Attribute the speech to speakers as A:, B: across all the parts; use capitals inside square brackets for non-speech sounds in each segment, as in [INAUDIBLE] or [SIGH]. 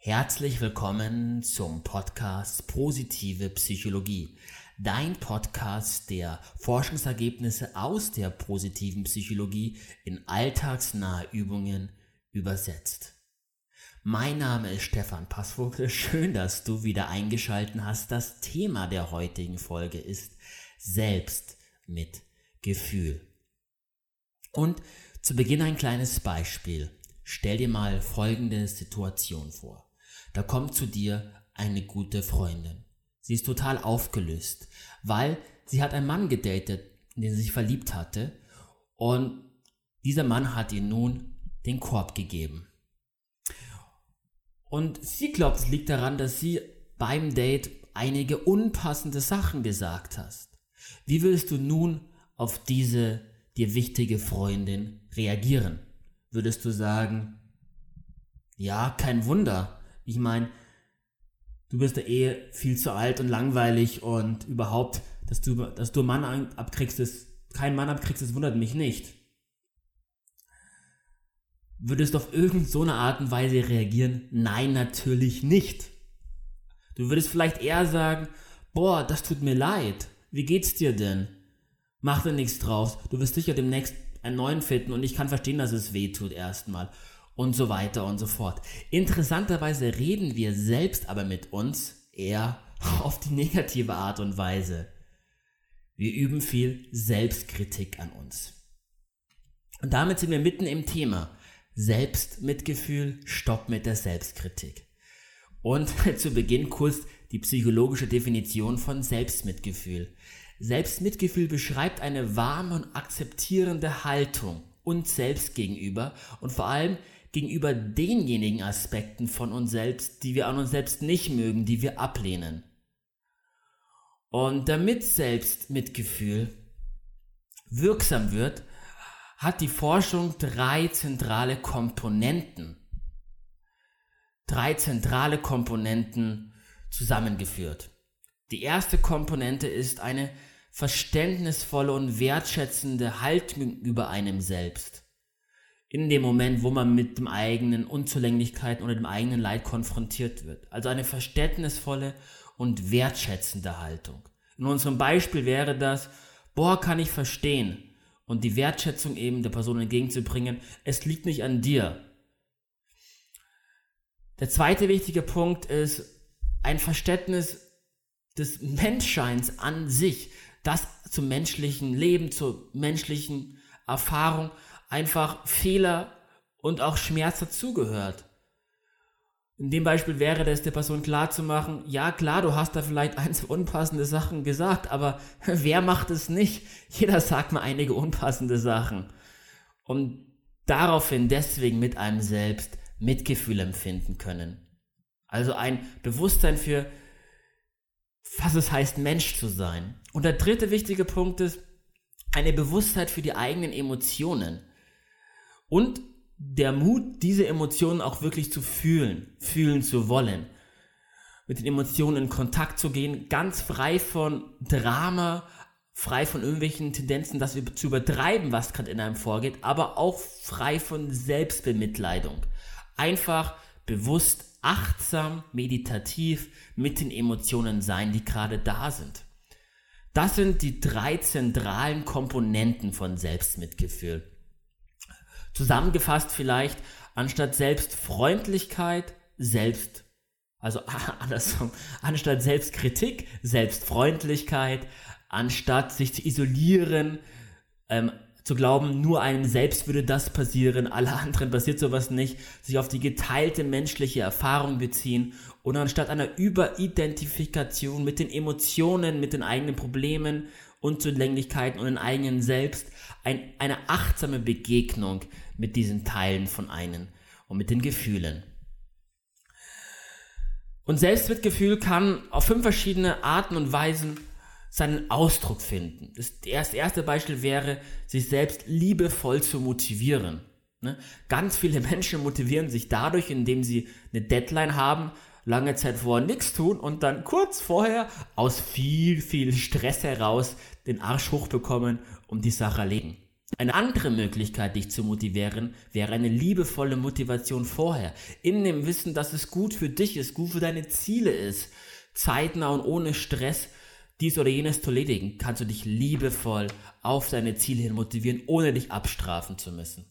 A: Herzlich willkommen zum Podcast Positive Psychologie. Dein Podcast, der Forschungsergebnisse aus der positiven Psychologie in alltagsnahe Übungen übersetzt. Mein Name ist Stefan Passvogel. [LAUGHS] Schön, dass du wieder eingeschalten hast. Das Thema der heutigen Folge ist Selbst mit Gefühl. Und zu Beginn ein kleines Beispiel. Stell dir mal folgende Situation vor. Da kommt zu dir eine gute Freundin. Sie ist total aufgelöst, weil sie hat einen Mann gedatet, in den sie sich verliebt hatte und dieser Mann hat ihr nun den Korb gegeben. Und sie glaubt, es liegt daran, dass sie beim Date einige unpassende Sachen gesagt hast. Wie würdest du nun auf diese dir wichtige Freundin reagieren? Würdest du sagen, ja, kein Wunder. Ich meine, du bist der Ehe viel zu alt und langweilig und überhaupt, dass du, dass du Mann abkriegst, ist, keinen Mann abkriegst, das wundert mich nicht. Würdest du auf irgendeine so Art und Weise reagieren? Nein, natürlich nicht. Du würdest vielleicht eher sagen, boah, das tut mir leid. Wie geht's dir denn? Mach dir nichts draus. Du wirst sicher demnächst einen neuen finden und ich kann verstehen, dass es weh tut erstmal. Und so weiter und so fort. Interessanterweise reden wir selbst aber mit uns eher [LAUGHS] auf die negative Art und Weise. Wir üben viel Selbstkritik an uns. Und damit sind wir mitten im Thema. Selbstmitgefühl, Stopp mit der Selbstkritik. Und [LAUGHS] zu Beginn kurz die psychologische Definition von Selbstmitgefühl. Selbstmitgefühl beschreibt eine warme und akzeptierende Haltung uns selbst gegenüber und vor allem gegenüber denjenigen Aspekten von uns selbst, die wir an uns selbst nicht mögen, die wir ablehnen. Und damit Selbstmitgefühl wirksam wird, hat die Forschung drei zentrale Komponenten. Drei zentrale Komponenten zusammengeführt. Die erste Komponente ist eine verständnisvolle und wertschätzende Haltung über einem selbst. In dem Moment, wo man mit dem eigenen Unzulänglichkeiten oder dem eigenen Leid konfrontiert wird. Also eine verständnisvolle und wertschätzende Haltung. In unserem Beispiel wäre das, boah, kann ich verstehen. Und die Wertschätzung eben der Person entgegenzubringen, es liegt nicht an dir. Der zweite wichtige Punkt ist ein Verständnis des Menschseins an sich, das zum menschlichen Leben, zur menschlichen Erfahrung einfach Fehler und auch Schmerz dazugehört. In dem Beispiel wäre das der Person klar zu machen, ja klar, du hast da vielleicht [LAUGHS] ein, zwei unpassende Sachen gesagt, aber [LAUGHS] wer macht es nicht? Jeder sagt mal einige unpassende Sachen. Und daraufhin deswegen mit einem selbst Mitgefühl empfinden können. Also ein Bewusstsein für was es heißt, Mensch zu sein. Und der dritte wichtige Punkt ist eine Bewusstheit für die eigenen Emotionen und der Mut, diese Emotionen auch wirklich zu fühlen, fühlen zu wollen, mit den Emotionen in Kontakt zu gehen, ganz frei von Drama, frei von irgendwelchen Tendenzen, das zu übertreiben, was gerade in einem vorgeht, aber auch frei von Selbstbemitleidung. Einfach bewusst achtsam, meditativ mit den Emotionen sein, die gerade da sind. Das sind die drei zentralen Komponenten von Selbstmitgefühl. Zusammengefasst vielleicht, anstatt Selbstfreundlichkeit, Selbst, also [LAUGHS] andersrum, anstatt Selbstkritik, Selbstfreundlichkeit, anstatt sich zu isolieren, ähm, zu glauben, nur einem selbst würde das passieren, alle anderen passiert sowas nicht, sich auf die geteilte menschliche Erfahrung beziehen und anstatt einer Überidentifikation mit den Emotionen, mit den eigenen Problemen, Unzulänglichkeiten und den eigenen Selbst, ein, eine achtsame Begegnung mit diesen Teilen von einem und mit den Gefühlen. Und Selbstmitgefühl kann auf fünf verschiedene Arten und Weisen seinen Ausdruck finden. Das erste Beispiel wäre, sich selbst liebevoll zu motivieren. Ne? Ganz viele [LAUGHS] Menschen motivieren sich dadurch, indem sie eine Deadline haben, lange Zeit vorher nichts tun und dann kurz vorher aus viel, viel Stress heraus den Arsch hochbekommen und die Sache erlegen. Eine andere Möglichkeit, dich zu motivieren, wäre eine liebevolle Motivation vorher. In dem Wissen, dass es gut für dich ist, gut für deine Ziele ist, zeitnah und ohne Stress dies oder jenes zu erledigen, kannst du dich liebevoll auf deine Ziele hin motivieren, ohne dich abstrafen zu müssen.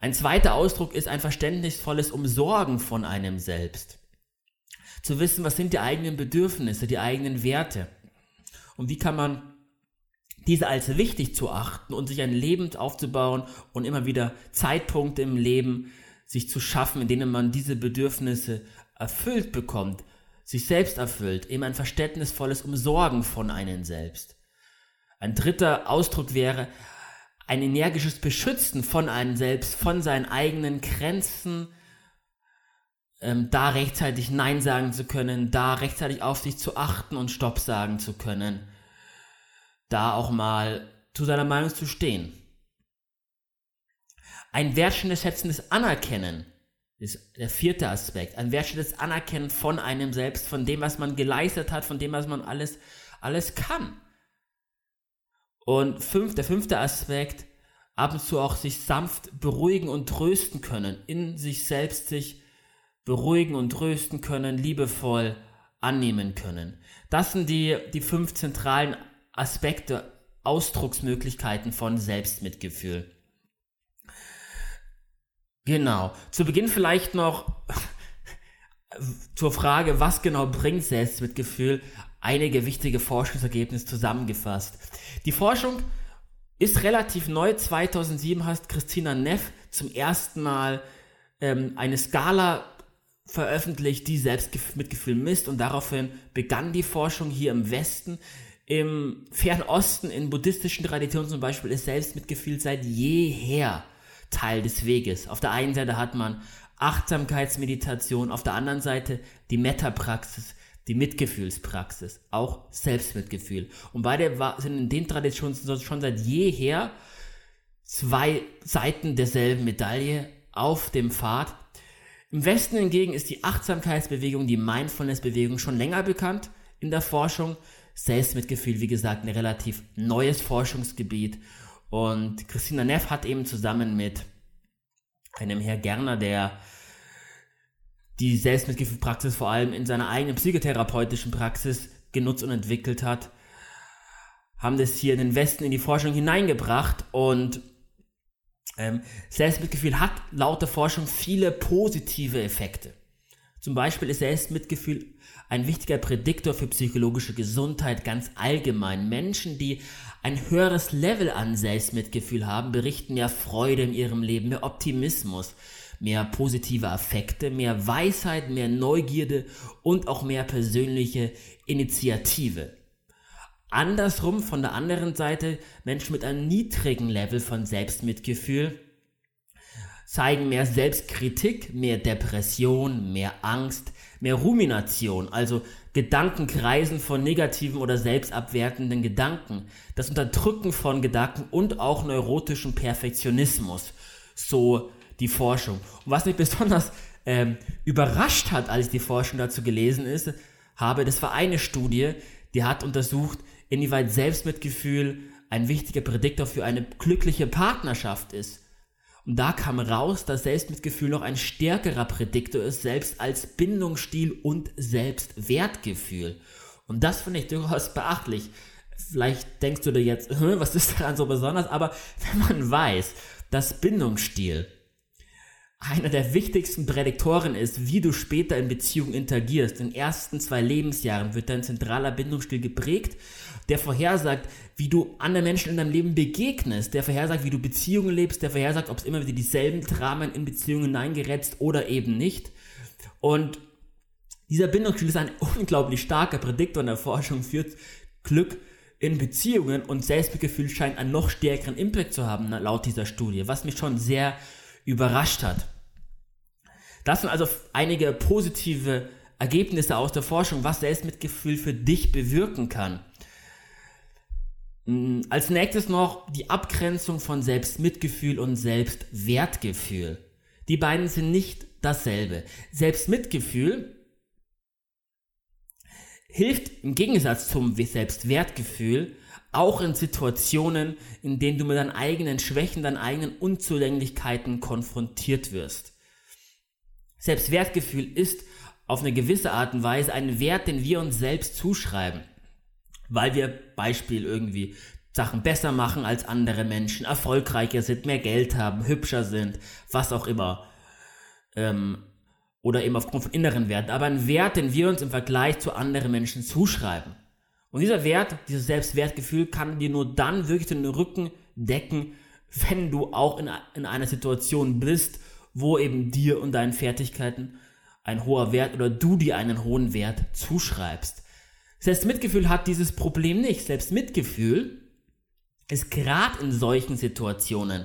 A: Ein zweiter Ausdruck ist ein verständnisvolles Umsorgen von einem selbst. Zu wissen, was sind die eigenen Bedürfnisse, die eigenen Werte und wie kann man diese als wichtig zu achten und sich ein Leben aufzubauen und immer wieder Zeitpunkte im Leben sich zu schaffen, in denen man diese Bedürfnisse erfüllt bekommt, sich selbst erfüllt, eben ein verständnisvolles Umsorgen von einem selbst. Ein dritter Ausdruck wäre ein energisches Beschützen von einem selbst, von seinen eigenen Grenzen, ähm, da rechtzeitig Nein sagen zu können, da rechtzeitig auf sich zu achten und Stopp sagen zu können da auch mal zu seiner Meinung zu stehen. Ein wertschätzendes Anerkennen ist der vierte Aspekt. Ein wertschätzendes Anerkennen von einem selbst, von dem, was man geleistet hat, von dem, was man alles, alles kann. Und fünf, der fünfte Aspekt, ab und zu auch sich sanft beruhigen und trösten können, in sich selbst sich beruhigen und trösten können, liebevoll annehmen können. Das sind die, die fünf zentralen Aspekte, Ausdrucksmöglichkeiten von Selbstmitgefühl. Genau. Zu Beginn vielleicht noch [LAUGHS] zur Frage, was genau bringt Selbstmitgefühl, einige wichtige Forschungsergebnisse zusammengefasst. Die Forschung ist relativ neu. 2007 hat Christina Neff zum ersten Mal ähm, eine Skala veröffentlicht, die Selbstmitgefühl misst und daraufhin begann die Forschung hier im Westen im Fernosten, in buddhistischen Traditionen zum Beispiel, ist Selbstmitgefühl seit jeher Teil des Weges. Auf der einen Seite hat man Achtsamkeitsmeditation, auf der anderen Seite die Metta-Praxis, die Mitgefühlspraxis, auch Selbstmitgefühl. Und beide sind in den Traditionen schon seit jeher zwei Seiten derselben Medaille auf dem Pfad. Im Westen hingegen ist die Achtsamkeitsbewegung, die Mindfulness-Bewegung schon länger bekannt in der Forschung. Selbstmitgefühl, wie gesagt, ein relativ neues Forschungsgebiet. Und Christina Neff hat eben zusammen mit einem Herr Gerner, der die Selbstmitgefühlpraxis vor allem in seiner eigenen psychotherapeutischen Praxis genutzt und entwickelt hat, haben das hier in den Westen in die Forschung hineingebracht und ähm, Selbstmitgefühl hat laut der Forschung viele positive Effekte. Zum Beispiel ist Selbstmitgefühl ein wichtiger Prädiktor für psychologische Gesundheit ganz allgemein. Menschen, die ein höheres Level an Selbstmitgefühl haben, berichten mehr Freude in ihrem Leben, mehr Optimismus, mehr positive Affekte, mehr Weisheit, mehr Neugierde und auch mehr persönliche Initiative. Andersrum von der anderen Seite Menschen mit einem niedrigen Level von Selbstmitgefühl zeigen mehr Selbstkritik, mehr Depression, mehr Angst, mehr Rumination, also Gedankenkreisen von negativen oder selbstabwertenden Gedanken, das Unterdrücken von Gedanken und auch neurotischem Perfektionismus, so die Forschung. Und was mich besonders ähm, überrascht hat, als ich die Forschung dazu gelesen ist, habe, das war eine Studie, die hat untersucht, inwieweit Selbstmitgefühl ein wichtiger Prädiktor für eine glückliche Partnerschaft ist. Und da kam raus, dass Selbstmitgefühl noch ein stärkerer Prädiktor ist, selbst als Bindungsstil und Selbstwertgefühl. Und das finde ich durchaus beachtlich. Vielleicht denkst du dir jetzt, was ist daran so besonders? Aber wenn man weiß, dass Bindungsstil einer der wichtigsten Prädiktoren ist, wie du später in Beziehungen interagierst. In den ersten zwei Lebensjahren wird dein zentraler Bindungsstil geprägt, der vorhersagt, wie du anderen Menschen in deinem Leben begegnest, der vorhersagt, wie du Beziehungen lebst, der vorhersagt, ob es immer wieder dieselben Dramen in Beziehungen hineingerätst oder eben nicht. Und dieser Bindungsstil ist ein unglaublich starker Prädiktor in der Forschung für Glück in Beziehungen und Selbstgefühl scheint einen noch stärkeren Impact zu haben, laut dieser Studie, was mich schon sehr überrascht hat. Das sind also einige positive Ergebnisse aus der Forschung, was Selbstmitgefühl für dich bewirken kann. Mm, als nächstes noch die Abgrenzung von Selbstmitgefühl und Selbstwertgefühl. Die beiden sind nicht dasselbe. Selbstmitgefühl hilft im Gegensatz zum Selbstwertgefühl auch in Situationen, in denen du mit deinen eigenen Schwächen, deinen eigenen Unzulänglichkeiten konfrontiert wirst. Selbstwertgefühl ist auf eine gewisse Art und Weise ein Wert, den wir uns selbst zuschreiben, weil wir Beispiel irgendwie Sachen besser machen als andere Menschen, erfolgreicher sind, mehr Geld haben, hübscher sind, was auch immer. Ähm, oder eben aufgrund von inneren Werten, aber ein Wert, den wir uns im Vergleich zu anderen Menschen zuschreiben. Und dieser Wert, dieses Selbstwertgefühl kann dir nur dann wirklich den Rücken decken, wenn du auch in, in einer Situation bist, wo eben dir und deinen Fertigkeiten ein hoher Wert oder du dir einen hohen Wert zuschreibst. Selbstmitgefühl hat dieses Problem nicht. Selbstmitgefühl ist gerade in solchen Situationen,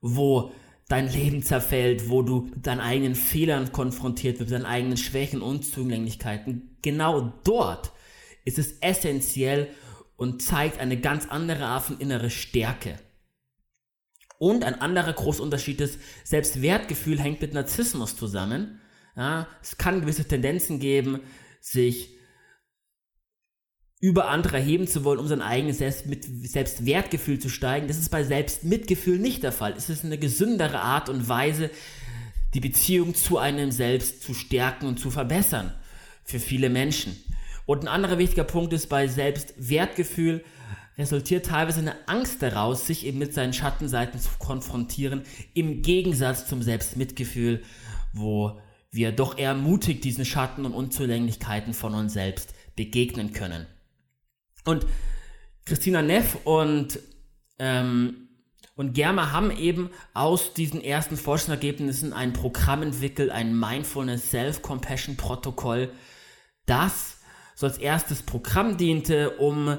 A: wo dein Leben zerfällt, wo du mit deinen eigenen Fehlern konfrontiert wirst, mit deinen eigenen Schwächen und Zugänglichkeiten. Genau dort ist es essentiell und zeigt eine ganz andere Art von innere Stärke. Und ein anderer großer Unterschied ist, Selbstwertgefühl hängt mit Narzissmus zusammen. Ja, es kann gewisse Tendenzen geben, sich über andere erheben zu wollen, um sein eigenes Selbst mit Selbstwertgefühl zu steigen. Das ist bei Selbstmitgefühl nicht der Fall. Es ist eine gesündere Art und Weise, die Beziehung zu einem selbst zu stärken und zu verbessern für viele Menschen. Und ein anderer wichtiger Punkt ist bei Selbstwertgefühl resultiert teilweise eine Angst daraus, sich eben mit seinen Schattenseiten zu konfrontieren, im Gegensatz zum Selbstmitgefühl, wo wir doch eher mutig diesen Schatten und Unzulänglichkeiten von uns selbst begegnen können. Und Christina Neff und, ähm, und Germa haben eben aus diesen ersten Forschungsergebnissen ein Programm entwickelt, ein Mindfulness Self-Compassion Protokoll, das so als erstes Programm diente, um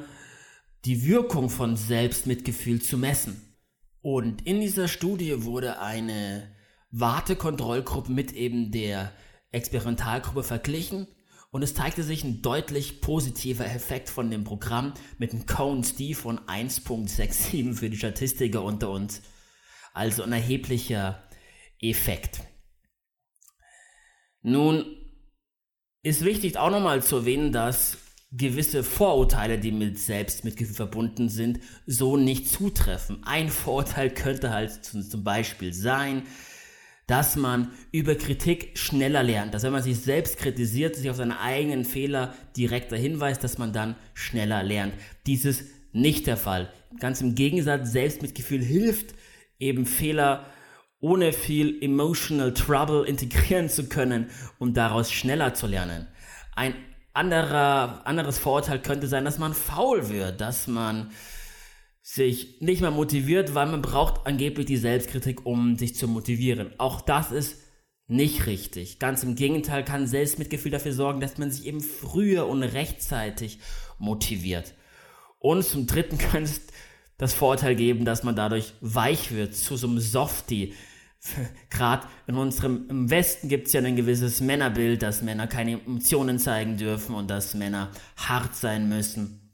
A: die Wirkung von Selbstmitgefühl zu messen. Und in dieser Studie wurde eine Wartekontrollgruppe mit eben der Experimentalgruppe verglichen und es zeigte sich ein deutlich positiver Effekt von dem Programm mit einem Cone-Steve von 1.67 für die Statistiker unter uns. Also ein erheblicher Effekt. Nun ist wichtig auch nochmal zu erwähnen, dass gewisse Vorurteile, die mit Selbstmitgefühl verbunden sind, so nicht zutreffen. Ein Vorurteil könnte halt zum Beispiel sein, dass man über Kritik schneller lernt, dass wenn man sich selbst kritisiert, sich auf seine eigenen Fehler direkter hinweist, dass man dann schneller lernt. Dies ist nicht der Fall. Ganz im Gegensatz, Selbstmitgefühl hilft eben Fehler ohne viel emotional trouble integrieren zu können, um daraus schneller zu lernen. Ein anderer, anderes Vorurteil könnte sein, dass man faul wird, dass man sich nicht mehr motiviert, weil man braucht angeblich die Selbstkritik, um sich zu motivieren. Auch das ist nicht richtig. Ganz im Gegenteil kann Selbstmitgefühl dafür sorgen, dass man sich eben früher und rechtzeitig motiviert. Und zum Dritten [LAUGHS] könnte es das Vorteil geben, dass man dadurch weich wird, zu so einem Softie. [LAUGHS] Gerade in unserem im Westen gibt es ja ein gewisses Männerbild, dass Männer keine Emotionen zeigen dürfen und dass Männer hart sein müssen.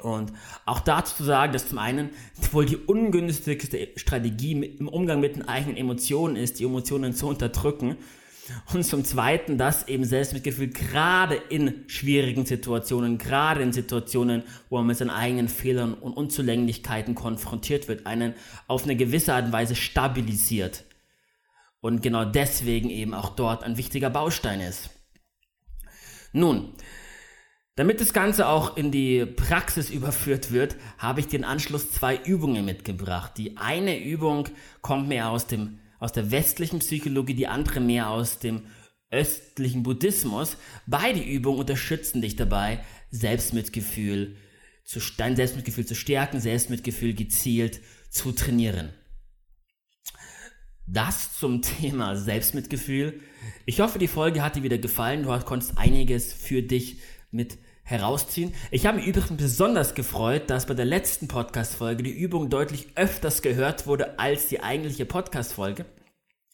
A: Und auch dazu zu sagen, dass zum einen wohl die ungünstigste Strategie im Umgang mit den eigenen Emotionen ist, die Emotionen zu unterdrücken. Und zum Zweiten, dass eben Selbstmitgefühl gerade in schwierigen Situationen, gerade in Situationen, wo man mit seinen eigenen Fehlern und Unzulänglichkeiten konfrontiert wird, einen auf eine gewisse Art und Weise stabilisiert. Und genau deswegen eben auch dort ein wichtiger Baustein ist. Nun, damit das Ganze auch in die Praxis überführt wird, habe ich den Anschluss zwei Übungen mitgebracht. Die eine Übung kommt mehr aus, dem, aus der westlichen Psychologie, die andere mehr aus dem östlichen Buddhismus. Beide Übungen unterstützen dich dabei, Selbstmitgefühl zu, dein Selbstmitgefühl zu stärken, Selbstmitgefühl gezielt zu trainieren. Das zum Thema Selbstmitgefühl. Ich hoffe, die Folge hat dir wieder gefallen. Du konntest einiges für dich mit herausziehen. Ich habe mich übrigens besonders gefreut, dass bei der letzten Podcast-Folge die Übung deutlich öfters gehört wurde als die eigentliche Podcast-Folge.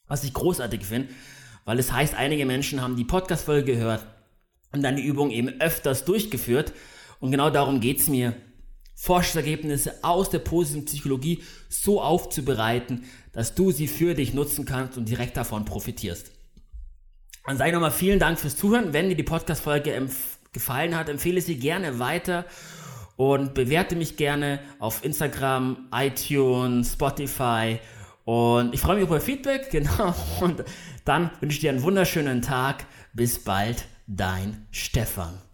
A: Was ich großartig finde, weil es heißt, einige Menschen haben die Podcast-Folge gehört und dann die Übung eben öfters durchgeführt. Und genau darum geht es mir, Forschungsergebnisse aus der positiven Psychologie so aufzubereiten, dass du sie für dich nutzen kannst und direkt davon profitierst. Dann sage ich nochmal vielen Dank fürs Zuhören. Wenn dir die Podcast-Folge gefallen hat, empfehle sie gerne weiter und bewerte mich gerne auf Instagram, iTunes, Spotify und ich freue mich über Feedback, [LAUGHS] genau. Und dann wünsche ich dir einen wunderschönen Tag. Bis bald, dein Stefan.